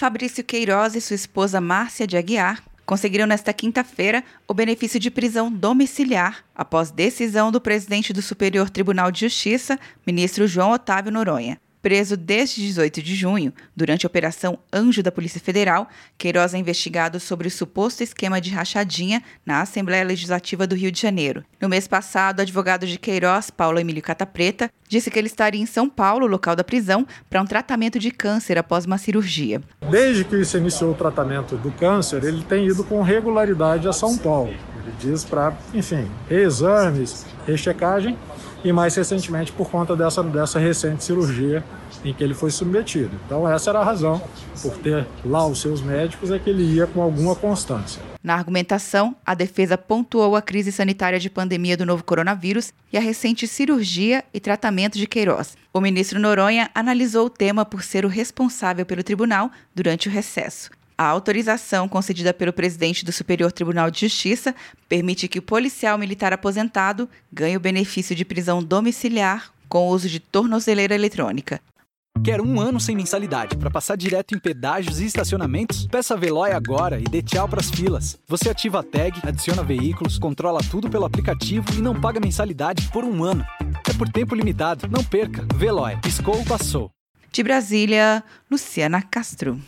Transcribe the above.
Fabrício Queiroz e sua esposa Márcia de Aguiar conseguiram nesta quinta-feira o benefício de prisão domiciliar após decisão do presidente do Superior Tribunal de Justiça, ministro João Otávio Noronha. Preso desde 18 de junho, durante a Operação Anjo da Polícia Federal, Queiroz é investigado sobre o suposto esquema de rachadinha na Assembleia Legislativa do Rio de Janeiro. No mês passado, o advogado de Queiroz, Paulo Emílio Catapreta, disse que ele estaria em São Paulo, local da prisão, para um tratamento de câncer após uma cirurgia. Desde que se iniciou o tratamento do câncer, ele tem ido com regularidade a São Paulo. Ele diz para, enfim, reexames, rechecagem e mais recentemente por conta dessa, dessa recente cirurgia em que ele foi submetido. Então essa era a razão, por ter lá os seus médicos, é que ele ia com alguma constância. Na argumentação, a defesa pontuou a crise sanitária de pandemia do novo coronavírus e a recente cirurgia e tratamento de Queiroz. O ministro Noronha analisou o tema por ser o responsável pelo tribunal durante o recesso. A autorização concedida pelo presidente do Superior Tribunal de Justiça permite que o policial militar aposentado ganhe o benefício de prisão domiciliar com o uso de tornozeleira eletrônica. Quer um ano sem mensalidade para passar direto em pedágios e estacionamentos? Peça a Veloy agora e dê tchau para as filas. Você ativa a tag, adiciona veículos, controla tudo pelo aplicativo e não paga mensalidade por um ano. É por tempo limitado. Não perca. Veloy. Piscou, passou. De Brasília, Luciana Castro.